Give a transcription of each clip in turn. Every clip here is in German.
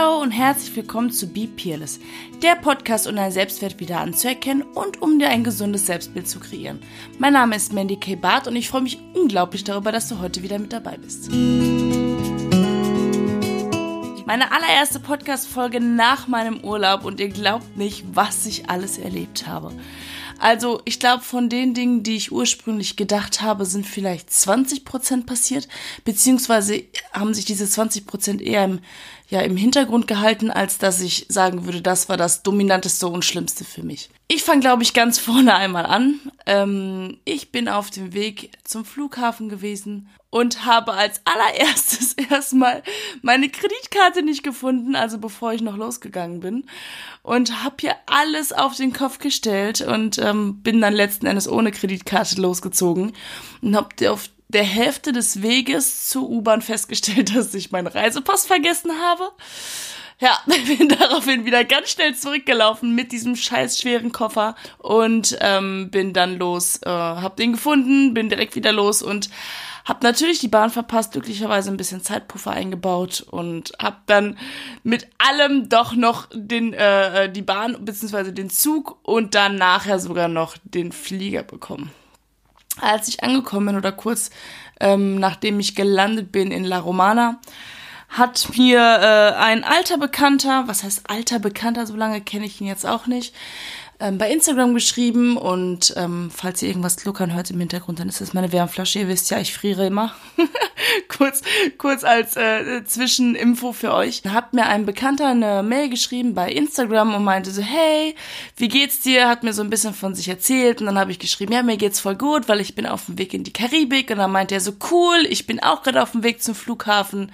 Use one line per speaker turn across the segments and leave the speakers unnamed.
Hallo und herzlich willkommen zu Be Peerless, der Podcast, um deinen Selbstwert wieder anzuerkennen und um dir ein gesundes Selbstbild zu kreieren. Mein Name ist Mandy K. Barth und ich freue mich unglaublich darüber, dass du heute wieder mit dabei bist. Meine allererste Podcast-Folge nach meinem Urlaub und ihr glaubt nicht, was ich alles erlebt habe. Also ich glaube, von den Dingen, die ich ursprünglich gedacht habe, sind vielleicht 20 Prozent passiert, beziehungsweise haben sich diese 20 Prozent eher im, ja, im Hintergrund gehalten, als dass ich sagen würde, das war das Dominanteste und Schlimmste für mich. Ich fange, glaube ich, ganz vorne einmal an. Ähm, ich bin auf dem Weg zum Flughafen gewesen und habe als allererstes erstmal meine Kreditkarte nicht gefunden, also bevor ich noch losgegangen bin. Und habe hier alles auf den Kopf gestellt und ähm, bin dann letzten Endes ohne Kreditkarte losgezogen und habe auf der Hälfte des Weges zur U-Bahn festgestellt, dass ich meinen Reisepass vergessen habe. Ja, bin daraufhin wieder ganz schnell zurückgelaufen mit diesem scheiß schweren Koffer und ähm, bin dann los, äh, hab den gefunden, bin direkt wieder los und hab natürlich die Bahn verpasst, glücklicherweise ein bisschen Zeitpuffer eingebaut und hab dann mit allem doch noch den äh, äh die Bahn beziehungsweise den Zug und dann nachher sogar noch den Flieger bekommen. Als ich angekommen bin oder kurz ähm, nachdem ich gelandet bin in La Romana, hat mir äh, ein alter Bekannter, was heißt alter Bekannter, so lange kenne ich ihn jetzt auch nicht, ähm, bei Instagram geschrieben und ähm, falls ihr irgendwas gluckern hört im Hintergrund, dann ist das meine Wärmflasche. Ihr wisst ja, ich friere immer. kurz, kurz als äh, Zwischeninfo für euch. Hat mir ein Bekannter eine Mail geschrieben bei Instagram und meinte so, hey, wie geht's dir? Hat mir so ein bisschen von sich erzählt und dann habe ich geschrieben, ja, mir geht's voll gut, weil ich bin auf dem Weg in die Karibik und dann meinte er so, cool, ich bin auch gerade auf dem Weg zum Flughafen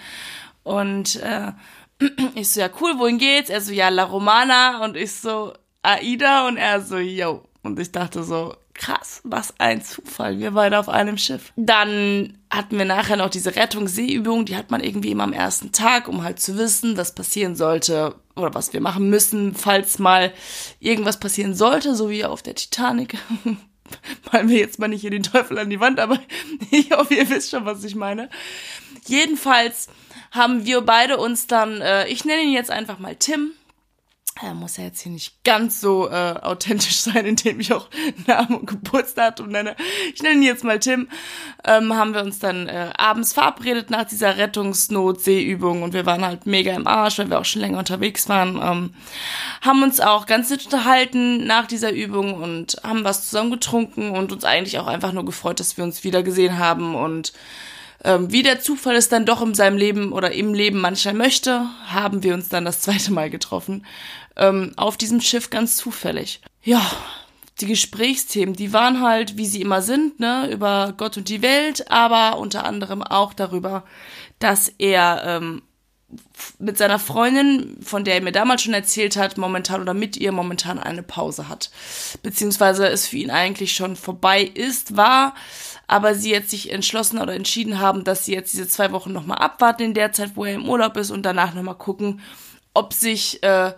und äh, ich so, ja cool, wohin geht's? Er so, ja, La Romana und ich so, Aida und er so, yo. Und ich dachte so, krass, was ein Zufall, wir beide auf einem Schiff. Dann hatten wir nachher noch diese Rettungsseeübung, die hat man irgendwie immer am ersten Tag, um halt zu wissen, was passieren sollte oder was wir machen müssen, falls mal irgendwas passieren sollte, so wie auf der Titanic. Malen wir jetzt mal nicht hier den Teufel an die Wand, aber ich hoffe, ihr wisst schon, was ich meine. Jedenfalls haben wir beide uns dann, äh, ich nenne ihn jetzt einfach mal Tim, er muss ja jetzt hier nicht ganz so äh, authentisch sein, indem ich auch Namen und Geburtsdatum nenne. Ich nenne ihn jetzt mal Tim. Ähm, haben wir uns dann äh, abends verabredet nach dieser Rettungsnotseeübung und wir waren halt mega im Arsch, weil wir auch schon länger unterwegs waren. Ähm, haben uns auch ganz nett unterhalten nach dieser Übung und haben was zusammen getrunken und uns eigentlich auch einfach nur gefreut, dass wir uns wieder gesehen haben und ähm, wie der Zufall es dann doch in seinem Leben oder im Leben mancher möchte, haben wir uns dann das zweite Mal getroffen ähm, auf diesem Schiff ganz zufällig. Ja, die Gesprächsthemen, die waren halt, wie sie immer sind, ne, über Gott und die Welt, aber unter anderem auch darüber, dass er ähm, mit seiner Freundin, von der er mir damals schon erzählt hat, momentan oder mit ihr momentan eine Pause hat. Beziehungsweise es für ihn eigentlich schon vorbei ist, war, aber sie jetzt sich entschlossen oder entschieden haben, dass sie jetzt diese zwei Wochen nochmal abwarten in der Zeit, wo er im Urlaub ist und danach nochmal gucken, ob sich äh,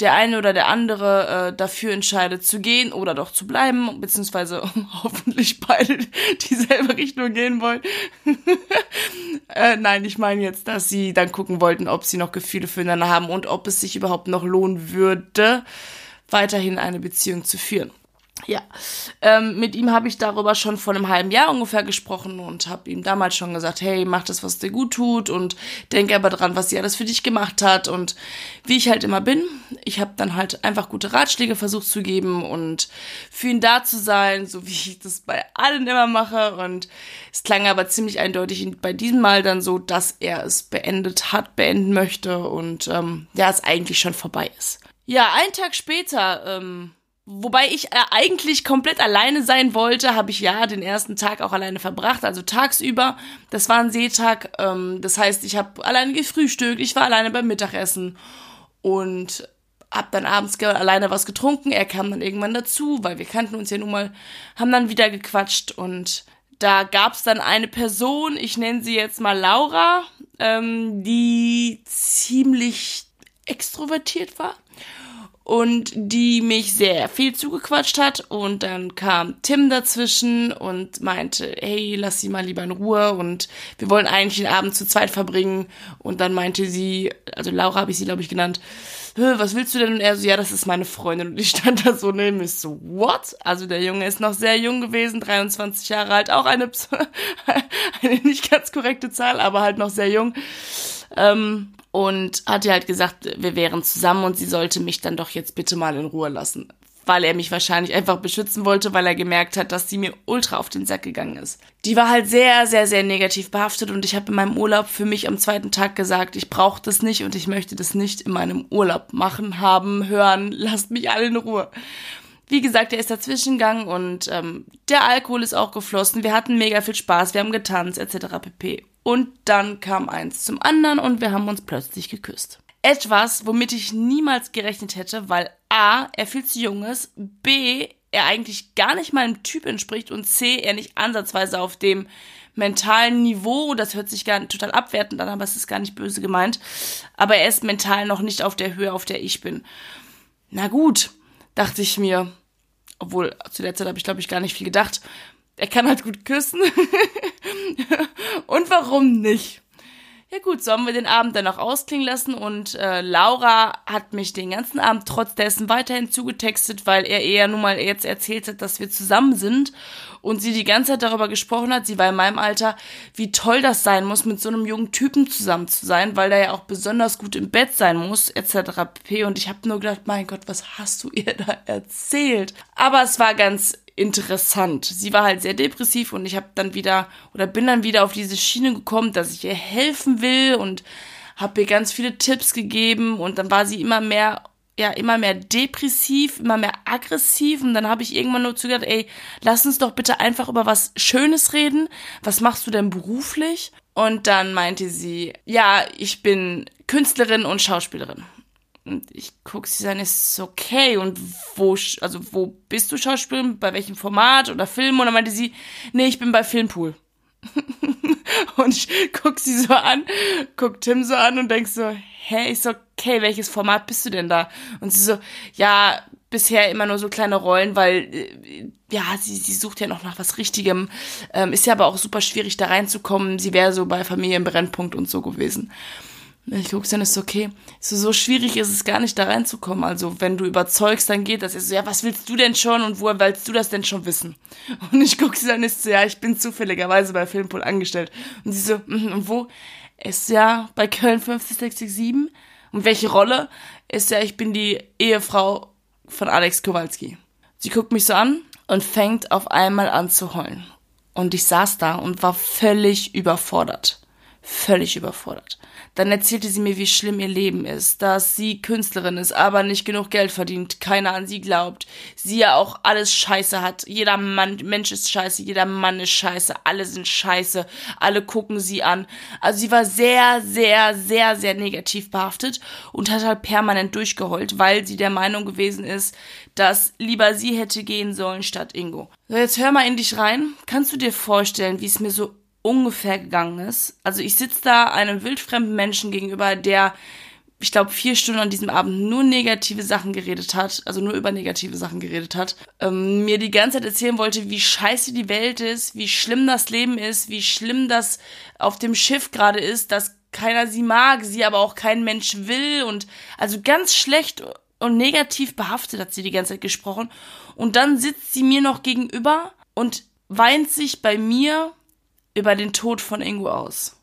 der eine oder der andere äh, dafür entscheidet zu gehen oder doch zu bleiben, beziehungsweise hoffentlich beide dieselbe Richtung gehen wollen. äh, nein, ich meine jetzt, dass sie dann gucken wollten, ob sie noch Gefühle füreinander haben und ob es sich überhaupt noch lohnen würde, weiterhin eine Beziehung zu führen. Ja, ähm, mit ihm habe ich darüber schon vor einem halben Jahr ungefähr gesprochen und habe ihm damals schon gesagt, hey, mach das, was dir gut tut und denke aber dran, was sie alles für dich gemacht hat und wie ich halt immer bin. Ich habe dann halt einfach gute Ratschläge versucht zu geben und für ihn da zu sein, so wie ich das bei allen immer mache und es klang aber ziemlich eindeutig bei diesem Mal dann so, dass er es beendet hat, beenden möchte und ähm, ja, es eigentlich schon vorbei ist. Ja, einen Tag später ähm, Wobei ich äh, eigentlich komplett alleine sein wollte, habe ich ja den ersten Tag auch alleine verbracht, also tagsüber. Das war ein Seetag, ähm, das heißt, ich habe alleine gefrühstückt, ich war alleine beim Mittagessen und hab dann abends alleine was getrunken. Er kam dann irgendwann dazu, weil wir kannten uns ja nun mal, haben dann wieder gequatscht und da gab's dann eine Person, ich nenne sie jetzt mal Laura, ähm, die ziemlich extrovertiert war und die mich sehr viel zugequatscht hat und dann kam Tim dazwischen und meinte, hey, lass sie mal lieber in Ruhe und wir wollen eigentlich den Abend zu zweit verbringen und dann meinte sie, also Laura habe ich sie glaube ich genannt, was willst du denn? Und er so, ja, das ist meine Freundin. Und ich stand da so neben mir so, what? Also der Junge ist noch sehr jung gewesen, 23 Jahre alt, auch eine, eine nicht ganz korrekte Zahl, aber halt noch sehr jung. Ähm, und hat ihr halt gesagt, wir wären zusammen und sie sollte mich dann doch jetzt bitte mal in Ruhe lassen weil er mich wahrscheinlich einfach beschützen wollte, weil er gemerkt hat, dass sie mir ultra auf den Sack gegangen ist. Die war halt sehr, sehr, sehr negativ behaftet und ich habe in meinem Urlaub für mich am zweiten Tag gesagt, ich brauche das nicht und ich möchte das nicht in meinem Urlaub machen, haben, hören, lasst mich alle in Ruhe. Wie gesagt, er ist dazwischen gegangen und ähm, der Alkohol ist auch geflossen. Wir hatten mega viel Spaß, wir haben getanzt etc. pp. Und dann kam eins zum anderen und wir haben uns plötzlich geküsst. Etwas, womit ich niemals gerechnet hätte, weil A, er viel zu jung ist, B, er eigentlich gar nicht meinem Typ entspricht und C, er nicht ansatzweise auf dem mentalen Niveau, das hört sich gar total abwertend an, aber es ist gar nicht böse gemeint, aber er ist mental noch nicht auf der Höhe, auf der ich bin. Na gut, dachte ich mir, obwohl zu der Zeit habe ich glaube ich gar nicht viel gedacht. Er kann halt gut küssen. und warum nicht? Ja gut, so haben wir den Abend dann noch ausklingen lassen und äh, Laura hat mich den ganzen Abend trotz dessen weiterhin zugetextet, weil er eher nun mal jetzt erzählt hat, dass wir zusammen sind und sie die ganze Zeit darüber gesprochen hat, sie war in meinem Alter, wie toll das sein muss, mit so einem jungen Typen zusammen zu sein, weil der ja auch besonders gut im Bett sein muss, etc. pp. Und ich habe nur gedacht, mein Gott, was hast du ihr da erzählt? Aber es war ganz interessant. Sie war halt sehr depressiv und ich habe dann wieder oder bin dann wieder auf diese Schiene gekommen, dass ich ihr helfen will und habe ihr ganz viele Tipps gegeben und dann war sie immer mehr ja immer mehr depressiv, immer mehr aggressiv und dann habe ich irgendwann nur zugedacht, ey, lass uns doch bitte einfach über was Schönes reden. Was machst du denn beruflich? Und dann meinte sie, ja, ich bin Künstlerin und Schauspielerin. Und ich gucke sie an, ist okay. Und wo, also wo bist du Schauspielerin? Bei welchem Format oder Film? Und dann meinte sie, nee, ich bin bei Filmpool. und ich guck sie so an, guck Tim so an und denk so, hä, ist okay, welches Format bist du denn da? Und sie so, ja, bisher immer nur so kleine Rollen, weil äh, ja, sie, sie sucht ja noch nach was Richtigem. Ähm, ist ja aber auch super schwierig da reinzukommen. Sie wäre so bei Familienbrennpunkt und so gewesen. Ich guck's dann ist okay. So, so schwierig ist es gar nicht da reinzukommen. Also, wenn du überzeugst, dann geht das. Ich so, ja, was willst du denn schon und woher willst du das denn schon wissen? Und ich guck sie dann ist so, ja, ich bin zufälligerweise bei Filmpool angestellt. Und sie so, mm, und wo? Ist ja bei Köln 50667. Und welche Rolle? Ist ja, ich bin die Ehefrau von Alex Kowalski. Sie guckt mich so an und fängt auf einmal an zu heulen. Und ich saß da und war völlig überfordert. Völlig überfordert. Dann erzählte sie mir, wie schlimm ihr Leben ist, dass sie Künstlerin ist, aber nicht genug Geld verdient, keiner an sie glaubt, sie ja auch alles scheiße hat. Jeder Mann, Mensch ist scheiße, jeder Mann ist scheiße, alle sind scheiße, alle gucken sie an. Also sie war sehr, sehr, sehr, sehr negativ behaftet und hat halt permanent durchgeheult, weil sie der Meinung gewesen ist, dass lieber sie hätte gehen sollen statt Ingo. So, jetzt hör mal in dich rein. Kannst du dir vorstellen, wie es mir so ungefähr gegangen ist. Also ich sitze da einem wildfremden Menschen gegenüber, der, ich glaube, vier Stunden an diesem Abend nur negative Sachen geredet hat, also nur über negative Sachen geredet hat, ähm, mir die ganze Zeit erzählen wollte, wie scheiße die Welt ist, wie schlimm das Leben ist, wie schlimm das auf dem Schiff gerade ist, dass keiner sie mag, sie aber auch kein Mensch will und also ganz schlecht und negativ behaftet hat sie die ganze Zeit gesprochen. Und dann sitzt sie mir noch gegenüber und weint sich bei mir über den Tod von Ingo aus.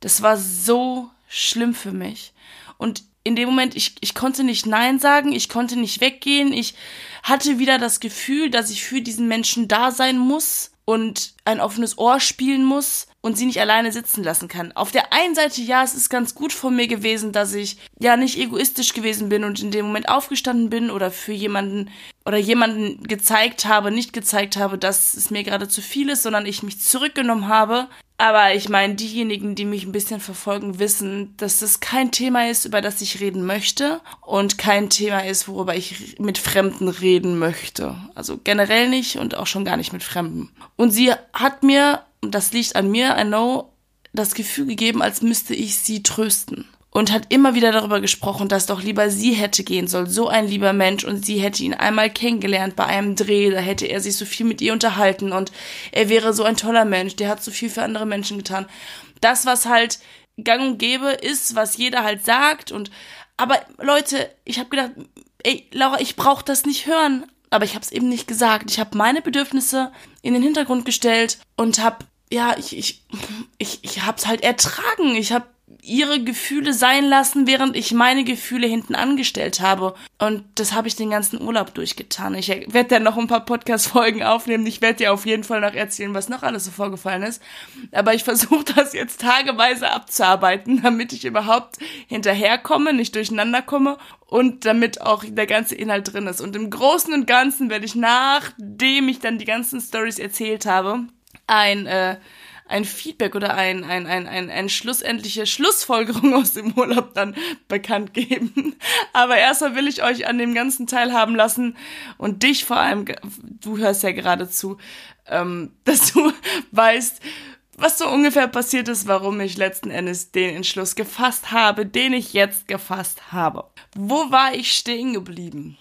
Das war so schlimm für mich. Und in dem Moment, ich, ich konnte nicht Nein sagen, ich konnte nicht weggehen, ich hatte wieder das Gefühl, dass ich für diesen Menschen da sein muss und ein offenes Ohr spielen muss und sie nicht alleine sitzen lassen kann. Auf der einen Seite, ja, es ist ganz gut von mir gewesen, dass ich ja nicht egoistisch gewesen bin und in dem Moment aufgestanden bin oder für jemanden oder jemanden gezeigt habe, nicht gezeigt habe, dass es mir gerade zu viel ist, sondern ich mich zurückgenommen habe. Aber ich meine, diejenigen, die mich ein bisschen verfolgen, wissen, dass das kein Thema ist, über das ich reden möchte und kein Thema ist, worüber ich mit Fremden reden möchte. Also generell nicht und auch schon gar nicht mit Fremden. Und sie hat mir, und das liegt an mir, I know, das Gefühl gegeben, als müsste ich sie trösten. Und hat immer wieder darüber gesprochen, dass doch lieber sie hätte gehen sollen, so ein lieber Mensch und sie hätte ihn einmal kennengelernt bei einem Dreh, da hätte er sich so viel mit ihr unterhalten und er wäre so ein toller Mensch, der hat so viel für andere Menschen getan. Das, was halt gang und gäbe ist, was jeder halt sagt und aber Leute, ich habe gedacht, ey, Laura, ich brauche das nicht hören, aber ich habe es eben nicht gesagt. Ich habe meine Bedürfnisse in den Hintergrund gestellt und habe ja, ich ich ich ich hab's halt ertragen. Ich habe ihre Gefühle sein lassen, während ich meine Gefühle hinten angestellt habe. Und das habe ich den ganzen Urlaub durchgetan. Ich werde dann noch ein paar Podcast-Folgen aufnehmen. Ich werde dir auf jeden Fall noch erzählen, was noch alles so vorgefallen ist. Aber ich versuche das jetzt tageweise abzuarbeiten, damit ich überhaupt hinterherkomme, nicht durcheinander komme und damit auch der ganze Inhalt drin ist. Und im Großen und Ganzen werde ich, nachdem ich dann die ganzen Stories erzählt habe, ein äh, ein Feedback oder ein, ein, ein, ein, ein schlussendliche Schlussfolgerung aus dem Urlaub dann bekannt geben. Aber erstmal will ich euch an dem Ganzen teilhaben lassen und dich vor allem, du hörst ja gerade zu, ähm, dass du weißt, was so ungefähr passiert ist, warum ich letzten Endes den Entschluss gefasst habe, den ich jetzt gefasst habe. Wo war ich stehen geblieben?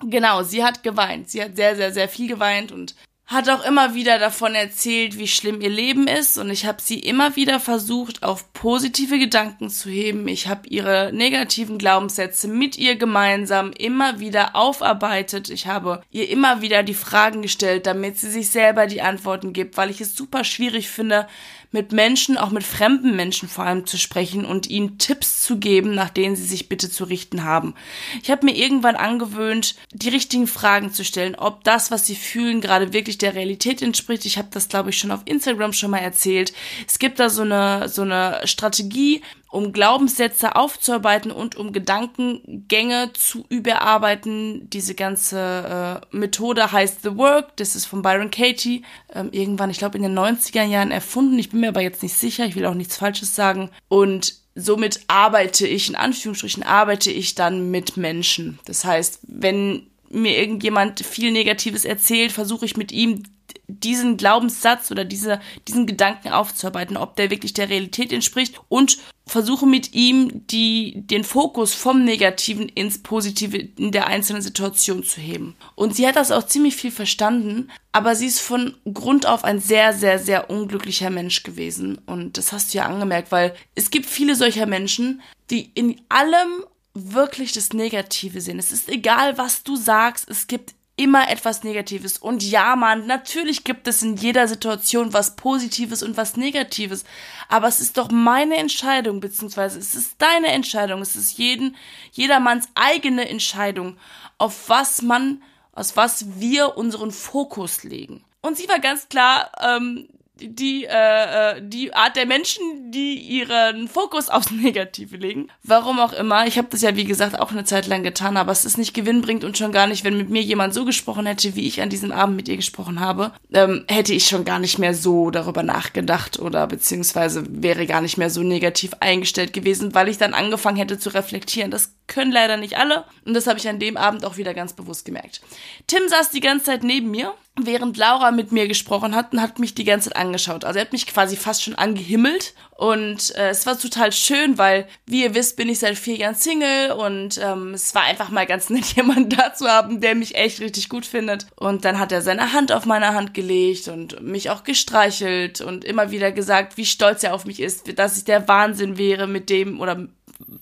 Genau, sie hat geweint. Sie hat sehr, sehr, sehr viel geweint und hat auch immer wieder davon erzählt, wie schlimm ihr Leben ist und ich habe sie immer wieder versucht, auf positive Gedanken zu heben. Ich habe ihre negativen Glaubenssätze mit ihr gemeinsam immer wieder aufarbeitet. Ich habe ihr immer wieder die Fragen gestellt, damit sie sich selber die Antworten gibt, weil ich es super schwierig finde, mit Menschen, auch mit fremden Menschen vor allem zu sprechen und ihnen Tipps zu geben, nach denen sie sich bitte zu richten haben. Ich habe mir irgendwann angewöhnt, die richtigen Fragen zu stellen, ob das, was sie fühlen, gerade wirklich der Realität entspricht. Ich habe das, glaube ich, schon auf Instagram schon mal erzählt. Es gibt da so eine, so eine Strategie, um Glaubenssätze aufzuarbeiten und um Gedankengänge zu überarbeiten. Diese ganze äh, Methode heißt The Work, das ist von Byron Katie, ähm, irgendwann, ich glaube, in den 90er Jahren erfunden. Ich bin mir aber jetzt nicht sicher, ich will auch nichts Falsches sagen. Und somit arbeite ich, in Anführungsstrichen, arbeite ich dann mit Menschen. Das heißt, wenn mir irgendjemand viel Negatives erzählt, versuche ich mit ihm diesen Glaubenssatz oder diese, diesen Gedanken aufzuarbeiten, ob der wirklich der Realität entspricht und versuche mit ihm die, den Fokus vom Negativen ins Positive in der einzelnen Situation zu heben. Und sie hat das auch ziemlich viel verstanden, aber sie ist von Grund auf ein sehr, sehr, sehr unglücklicher Mensch gewesen. Und das hast du ja angemerkt, weil es gibt viele solcher Menschen, die in allem wirklich das Negative sehen. Es ist egal, was du sagst, es gibt immer etwas Negatives. Und ja, man, natürlich gibt es in jeder Situation was Positives und was Negatives. Aber es ist doch meine Entscheidung, beziehungsweise es ist deine Entscheidung. Es ist jeden, jedermanns eigene Entscheidung, auf was man, aus was wir unseren Fokus legen. Und sie war ganz klar ähm, die, äh, äh, die Art der Menschen, die ihren Fokus aufs Negative legen. Warum auch immer. Ich habe das ja, wie gesagt, auch eine Zeit lang getan, aber es ist nicht gewinnbringend und schon gar nicht, wenn mit mir jemand so gesprochen hätte, wie ich an diesem Abend mit ihr gesprochen habe, ähm, hätte ich schon gar nicht mehr so darüber nachgedacht oder beziehungsweise wäre gar nicht mehr so negativ eingestellt gewesen, weil ich dann angefangen hätte zu reflektieren. Das können leider nicht alle und das habe ich an dem Abend auch wieder ganz bewusst gemerkt. Tim saß die ganze Zeit neben mir während Laura mit mir gesprochen hat und hat mich die ganze Zeit angeschaut. Also er hat mich quasi fast schon angehimmelt und äh, es war total schön, weil, wie ihr wisst, bin ich seit vier Jahren Single und ähm, es war einfach mal ganz nett, jemanden da zu haben, der mich echt richtig gut findet. Und dann hat er seine Hand auf meine Hand gelegt und mich auch gestreichelt und immer wieder gesagt, wie stolz er auf mich ist, dass ich der Wahnsinn wäre mit dem oder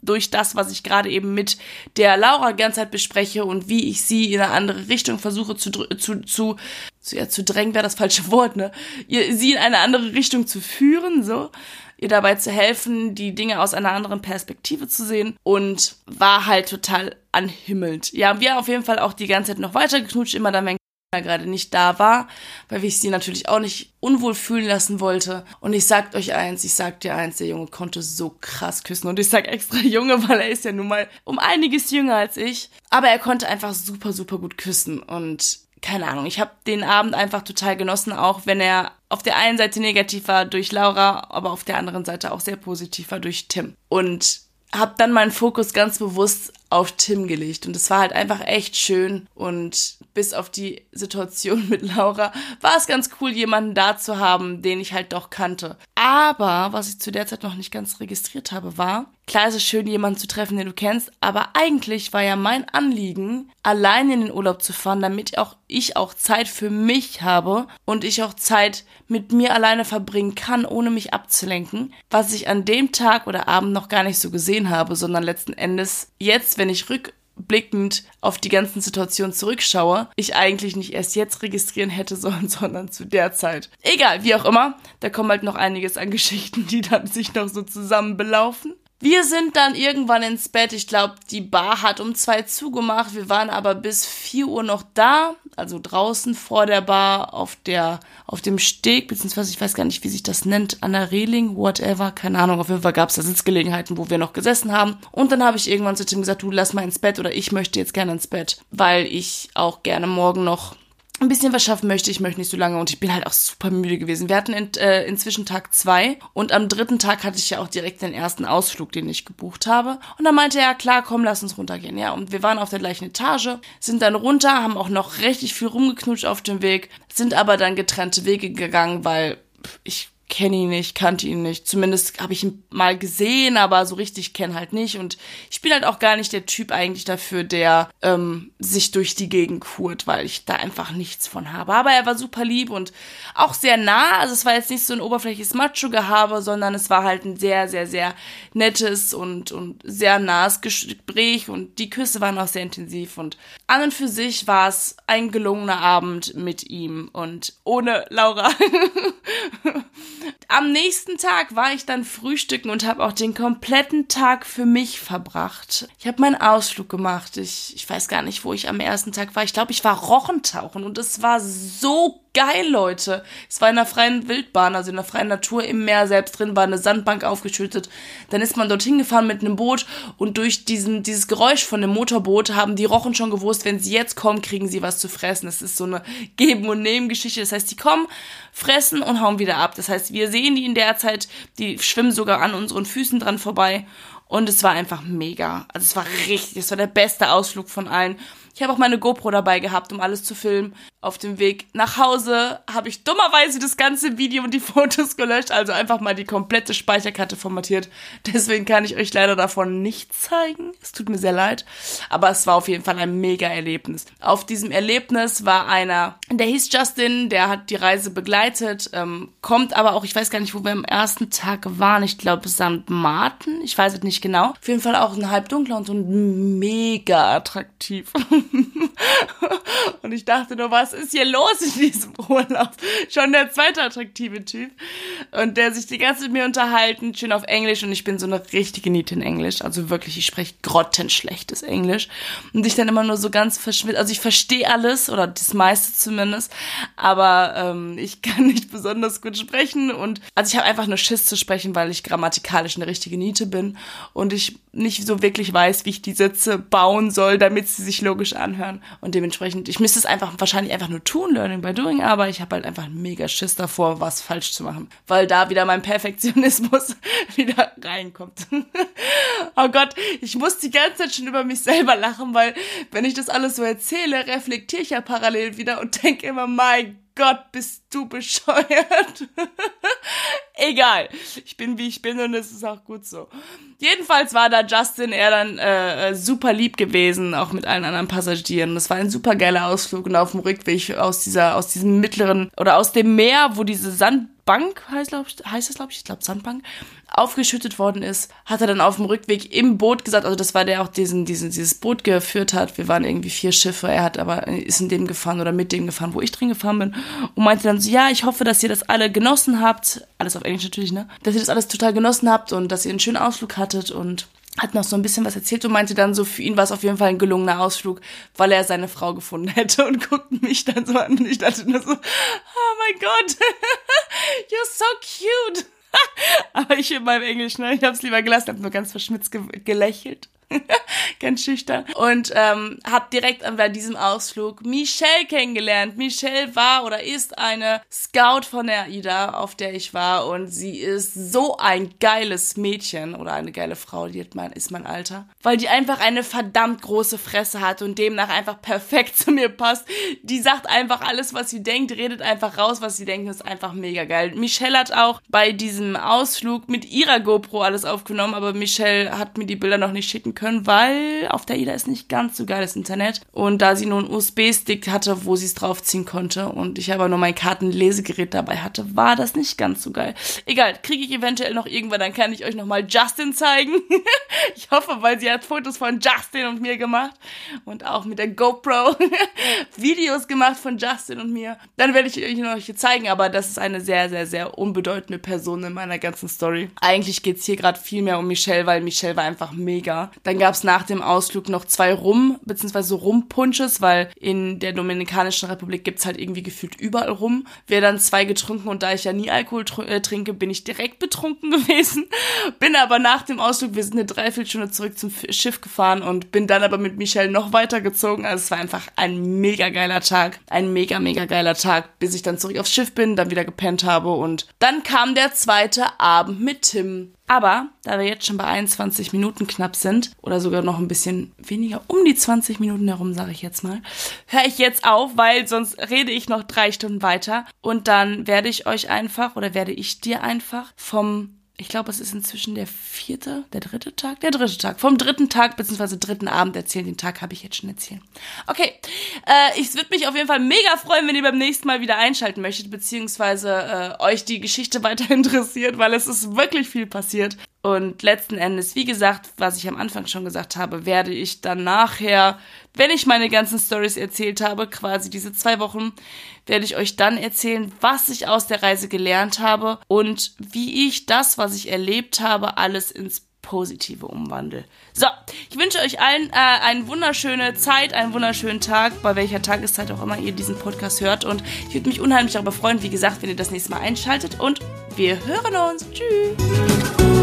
durch das, was ich gerade eben mit der Laura die ganze Zeit bespreche und wie ich sie in eine andere Richtung versuche zu, zu, zu, zu, ja, zu drängen wäre das falsche Wort, ne? Ihr, sie in eine andere Richtung zu führen, so ihr dabei zu helfen, die Dinge aus einer anderen Perspektive zu sehen und war halt total anhimmelt. Ja, wir auf jeden Fall auch die ganze Zeit noch weiter geknutscht, immer dann, wenn gerade nicht da war, weil ich sie natürlich auch nicht unwohl fühlen lassen wollte. Und ich sag euch eins, ich sag dir eins, der Junge konnte so krass küssen. Und ich sag extra Junge, weil er ist ja nun mal um einiges jünger als ich. Aber er konnte einfach super, super gut küssen. Und keine Ahnung, ich habe den Abend einfach total genossen, auch wenn er auf der einen Seite negativ war durch Laura, aber auf der anderen Seite auch sehr positiv war durch Tim. Und habe dann meinen Fokus ganz bewusst auf Tim gelegt. Und es war halt einfach echt schön. Und bis auf die Situation mit Laura war es ganz cool, jemanden da zu haben, den ich halt doch kannte. Aber was ich zu der Zeit noch nicht ganz registriert habe, war, klar ist es schön, jemanden zu treffen, den du kennst, aber eigentlich war ja mein Anliegen, allein in den Urlaub zu fahren, damit auch ich auch Zeit für mich habe und ich auch Zeit mit mir alleine verbringen kann, ohne mich abzulenken, was ich an dem Tag oder Abend noch gar nicht so gesehen habe, sondern letzten Endes jetzt, wenn ich rückblickend auf die ganzen Situationen zurückschaue, ich eigentlich nicht erst jetzt registrieren hätte sollen, sondern zu der Zeit. Egal, wie auch immer, da kommt halt noch einiges an Geschichten, die dann sich noch so zusammen belaufen. Wir sind dann irgendwann ins Bett. Ich glaube, die Bar hat um zwei zugemacht. Wir waren aber bis vier Uhr noch da, also draußen vor der Bar auf der, auf dem Steg, beziehungsweise ich weiß gar nicht, wie sich das nennt, an der Reling, whatever, keine Ahnung. Auf jeden Fall gab es da Sitzgelegenheiten, wo wir noch gesessen haben. Und dann habe ich irgendwann zu Tim gesagt, du lass mal ins Bett oder ich möchte jetzt gerne ins Bett, weil ich auch gerne morgen noch ein bisschen was schaffen möchte. Ich möchte nicht so lange und ich bin halt auch super müde gewesen. Wir hatten in, äh, inzwischen Tag zwei und am dritten Tag hatte ich ja auch direkt den ersten Ausflug, den ich gebucht habe. Und dann meinte er, klar, komm, lass uns runtergehen. Ja, und wir waren auf der gleichen Etage, sind dann runter, haben auch noch richtig viel rumgeknutscht auf dem Weg, sind aber dann getrennte Wege gegangen, weil ich kenne ihn nicht, kannte ihn nicht. Zumindest habe ich ihn mal gesehen, aber so richtig kenne halt nicht. Und ich bin halt auch gar nicht der Typ eigentlich dafür, der ähm, sich durch die Gegend kurt, weil ich da einfach nichts von habe. Aber er war super lieb und auch sehr nah. Also es war jetzt nicht so ein oberflächliches Macho-Gehabe, sondern es war halt ein sehr, sehr, sehr nettes und, und sehr nahes Gespräch. Und die Küsse waren auch sehr intensiv. Und an und für sich war es ein gelungener Abend mit ihm und ohne Laura. Am nächsten Tag war ich dann frühstücken und habe auch den kompletten Tag für mich verbracht. Ich habe meinen Ausflug gemacht. Ich, ich weiß gar nicht, wo ich am ersten Tag war. Ich glaube, ich war Rochentauchen und es war so geil, Leute. Es war in der freien Wildbahn, also in der freien Natur im Meer selbst drin, war eine Sandbank aufgeschüttet. Dann ist man dorthin gefahren mit einem Boot und durch diesen, dieses Geräusch von dem Motorboot haben die Rochen schon gewusst, wenn sie jetzt kommen, kriegen sie was zu fressen. Das ist so eine Geben- und Nehmen-Geschichte. Das heißt, die kommen, fressen und hauen wieder ab. Das heißt, wir sehen die in der Zeit, die schwimmen sogar an unseren Füßen dran vorbei. Und es war einfach mega. Also es war richtig, es war der beste Ausflug von allen. Ich habe auch meine GoPro dabei gehabt, um alles zu filmen. Auf dem Weg nach Hause habe ich dummerweise das ganze Video und die Fotos gelöscht, also einfach mal die komplette Speicherkarte formatiert. Deswegen kann ich euch leider davon nicht zeigen. Es tut mir sehr leid. Aber es war auf jeden Fall ein mega Erlebnis. Auf diesem Erlebnis war einer, der hieß Justin, der hat die Reise begleitet, ähm, kommt aber auch, ich weiß gar nicht, wo wir am ersten Tag waren. Ich glaube St. Martin. Ich weiß es nicht genau. Auf jeden Fall auch ein halbdunkler und so mega attraktiv. und ich dachte nur, was ist hier los in diesem Urlaub? Schon der zweite attraktive Typ. Und der sich die ganze Zeit mit mir unterhalten, schön auf Englisch. Und ich bin so eine richtige Niete in Englisch. Also wirklich, ich spreche grottenschlechtes Englisch. Und ich dann immer nur so ganz verschwitzt. Also ich verstehe alles, oder das meiste zumindest. Aber ähm, ich kann nicht besonders gut sprechen. Und also ich habe einfach nur Schiss zu sprechen, weil ich grammatikalisch eine richtige Niete bin. Und ich nicht so wirklich weiß, wie ich die Sätze bauen soll, damit sie sich logisch anhören. Und dementsprechend, ich müsste es einfach wahrscheinlich einfach nur tun, Learning by Doing, aber ich habe halt einfach mega Schiss davor, was falsch zu machen. Weil da wieder mein Perfektionismus wieder reinkommt. oh Gott, ich muss die ganze Zeit schon über mich selber lachen, weil wenn ich das alles so erzähle, reflektiere ich ja parallel wieder und denke immer, mein Gott, bist du bescheuert. Egal. Ich bin wie ich bin und es ist auch gut so. Jedenfalls war da Justin er dann äh, super lieb gewesen, auch mit allen anderen Passagieren. Das war ein super geiler Ausflug und auf dem Rückweg aus dieser, aus diesem mittleren oder aus dem Meer, wo diese Sandbank heißt, glaub heißt es, glaube ich, ich glaube Sandbank, aufgeschüttet worden ist, hat er dann auf dem Rückweg im Boot gesagt, also das war der auch diesen, diesen, dieses Boot geführt hat. Wir waren irgendwie vier Schiffe, er hat aber, ist in dem gefahren oder mit dem gefahren, wo ich drin gefahren bin und meinte dann so, ja, ich hoffe, dass ihr das alle genossen habt, alles auf Englisch natürlich, ne, dass ihr das alles total genossen habt und dass ihr einen schönen Ausflug hattet und hat noch so ein bisschen was erzählt und meinte dann so, für ihn war es auf jeden Fall ein gelungener Ausflug, weil er seine Frau gefunden hätte und guckte mich dann so an und ich dachte nur so, oh mein Gott, you're so cute. Aber ich in meinem Englisch, ne? Ich hab's lieber gelassen, hab nur ganz verschmitzt ge gelächelt. ganz schüchtern. Und ähm, habe direkt bei diesem Ausflug Michelle kennengelernt. Michelle war oder ist eine Scout von der AIDA, auf der ich war. Und sie ist so ein geiles Mädchen oder eine geile Frau, die mein, ist mein Alter. Weil die einfach eine verdammt große Fresse hat und demnach einfach perfekt zu mir passt. Die sagt einfach alles, was sie denkt, redet einfach raus, was sie denkt. Ist einfach mega geil. Michelle hat auch bei diesem Ausflug mit ihrer GoPro alles aufgenommen, aber Michelle hat mir die Bilder noch nicht schicken können, weil auf der Ida ist nicht ganz so geiles Internet. Und da sie nur einen USB-Stick hatte, wo sie es draufziehen konnte und ich aber nur mein Kartenlesegerät dabei hatte, war das nicht ganz so geil. Egal, kriege ich eventuell noch irgendwann, dann kann ich euch nochmal Justin zeigen. ich hoffe, weil sie hat Fotos von Justin und mir gemacht und auch mit der GoPro Videos gemacht von Justin und mir. Dann werde ich euch noch hier zeigen, aber das ist eine sehr, sehr, sehr unbedeutende Person in meiner ganzen Story. Eigentlich geht es hier gerade viel mehr um Michelle, weil Michelle war einfach mega. Dann gab es nach dem Ausflug noch zwei Rum, beziehungsweise Rumpunches, weil in der Dominikanischen Republik gibt es halt irgendwie gefühlt überall Rum. Wir dann zwei getrunken und da ich ja nie Alkohol tr äh, trinke, bin ich direkt betrunken gewesen. bin aber nach dem Ausflug, wir sind eine Dreiviertelstunde zurück zum Schiff gefahren und bin dann aber mit Michelle noch weitergezogen. Also es war einfach ein mega geiler Tag. Ein mega, mega geiler Tag, bis ich dann zurück aufs Schiff bin, dann wieder gepennt habe und dann kam der zweite Abend mit Tim. Aber da wir jetzt schon bei 21 Minuten knapp sind, oder sogar noch ein bisschen weniger, um die 20 Minuten herum, sage ich jetzt mal, höre ich jetzt auf, weil sonst rede ich noch drei Stunden weiter. Und dann werde ich euch einfach, oder werde ich dir einfach vom ich glaube, es ist inzwischen der vierte, der dritte Tag, der dritte Tag. Vom dritten Tag beziehungsweise dritten Abend erzählen. Den Tag habe ich jetzt schon erzählt. Okay, äh, ich würde mich auf jeden Fall mega freuen, wenn ihr beim nächsten Mal wieder einschalten möchtet, beziehungsweise äh, euch die Geschichte weiter interessiert, weil es ist wirklich viel passiert. Und letzten Endes, wie gesagt, was ich am Anfang schon gesagt habe, werde ich dann nachher, wenn ich meine ganzen Stories erzählt habe, quasi diese zwei Wochen, werde ich euch dann erzählen, was ich aus der Reise gelernt habe und wie ich das, was ich erlebt habe, alles ins Positive umwandle. So, ich wünsche euch allen äh, eine wunderschöne Zeit, einen wunderschönen Tag, bei welcher Tageszeit auch immer ihr diesen Podcast hört. Und ich würde mich unheimlich darüber freuen, wie gesagt, wenn ihr das nächste Mal einschaltet. Und wir hören uns. Tschüss.